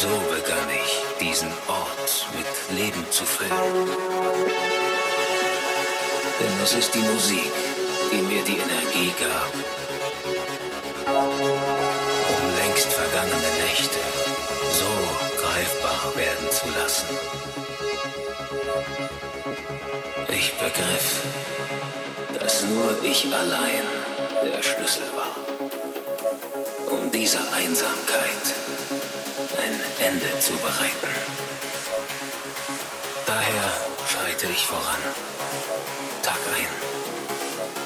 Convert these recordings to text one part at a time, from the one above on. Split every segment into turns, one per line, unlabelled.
So
begann ich, diesen Ort mit Leben zu füllen. Denn es ist die Musik, die mir die Energie gab, um längst vergangene Nächte so greifbar werden zu lassen. Ich begriff, dass nur ich allein der Schlüssel war, um dieser Einsamkeit ein Ende zu bereiten. Daher schreite ich voran, Tag ein,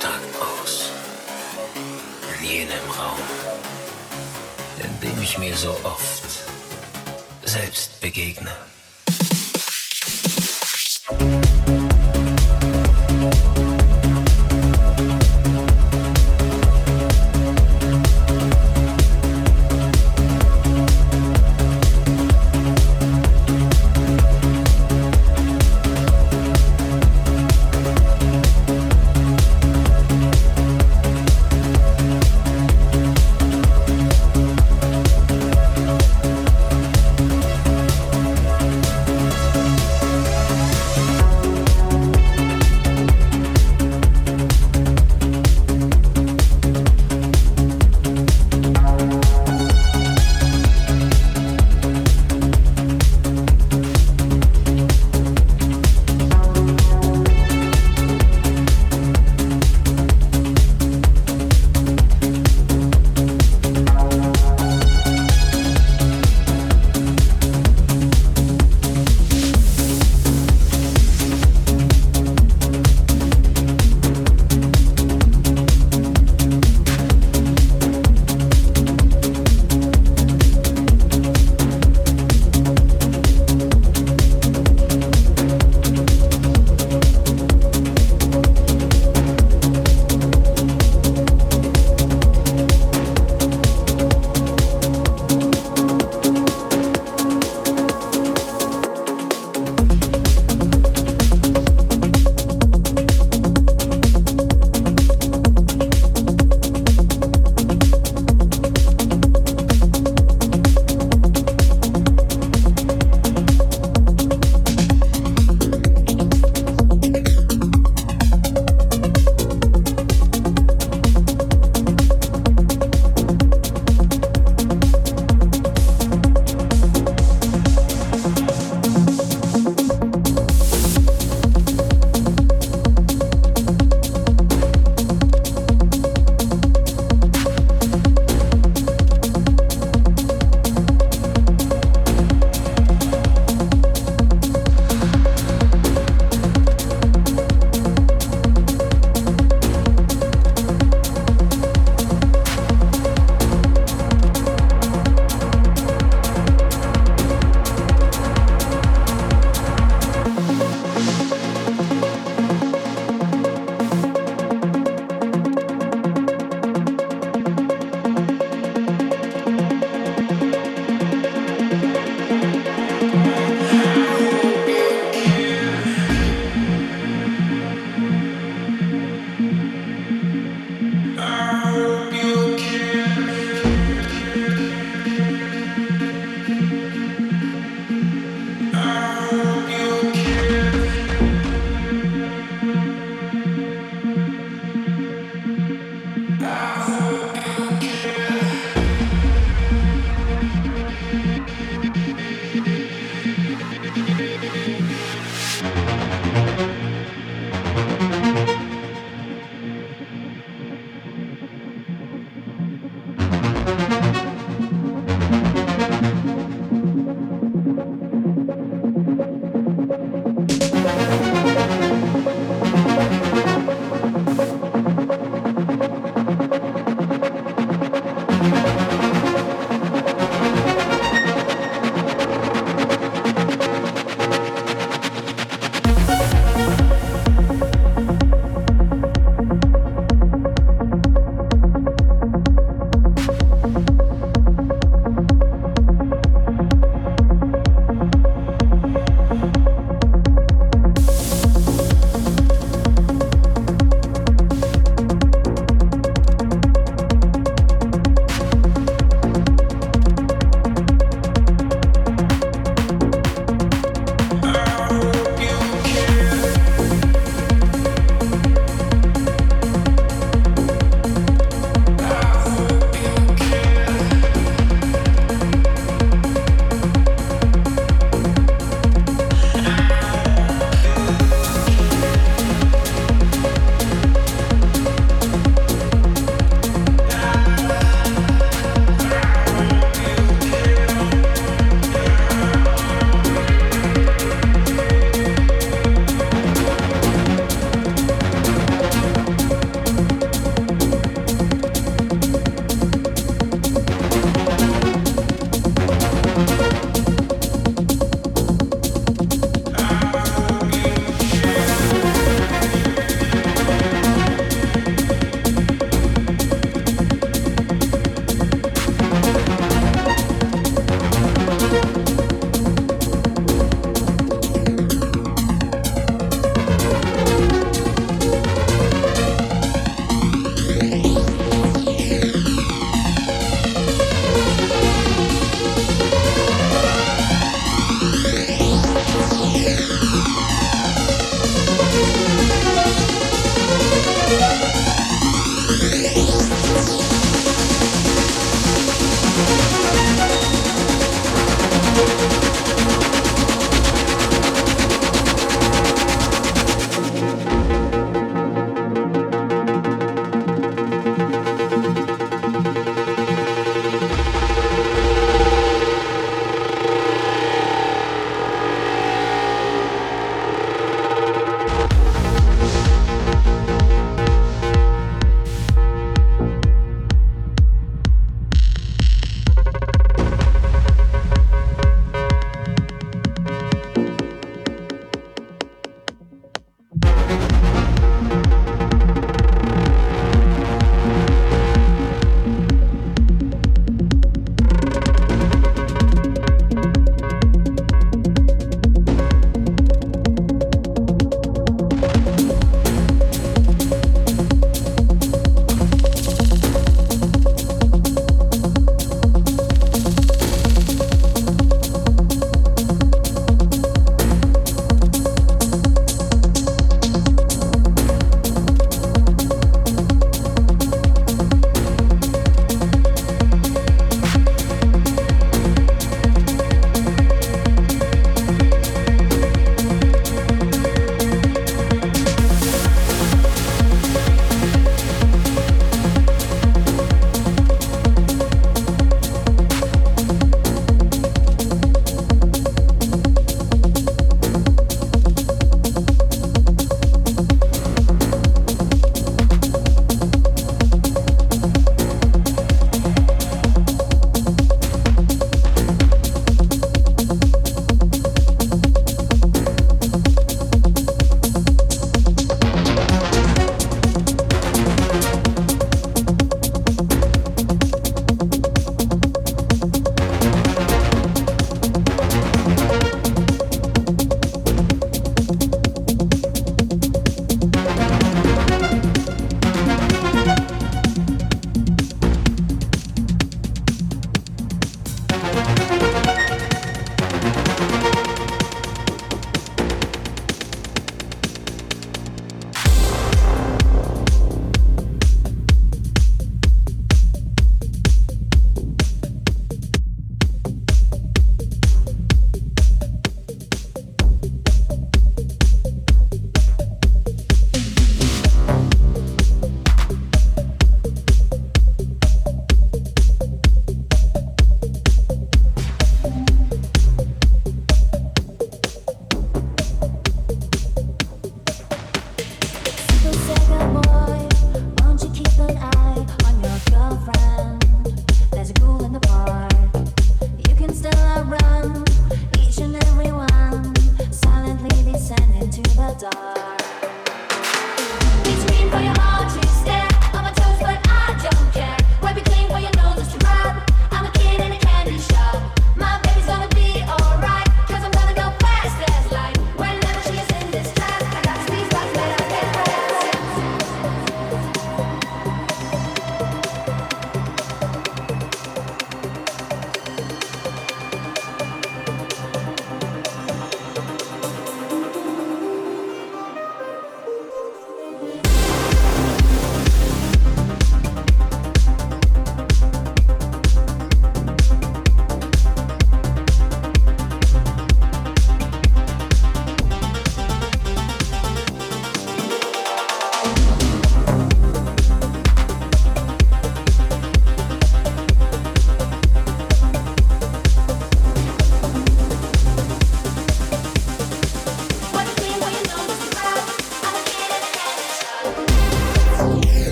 Tag aus, in jenem Raum, in dem ich mir so oft selbst begegne.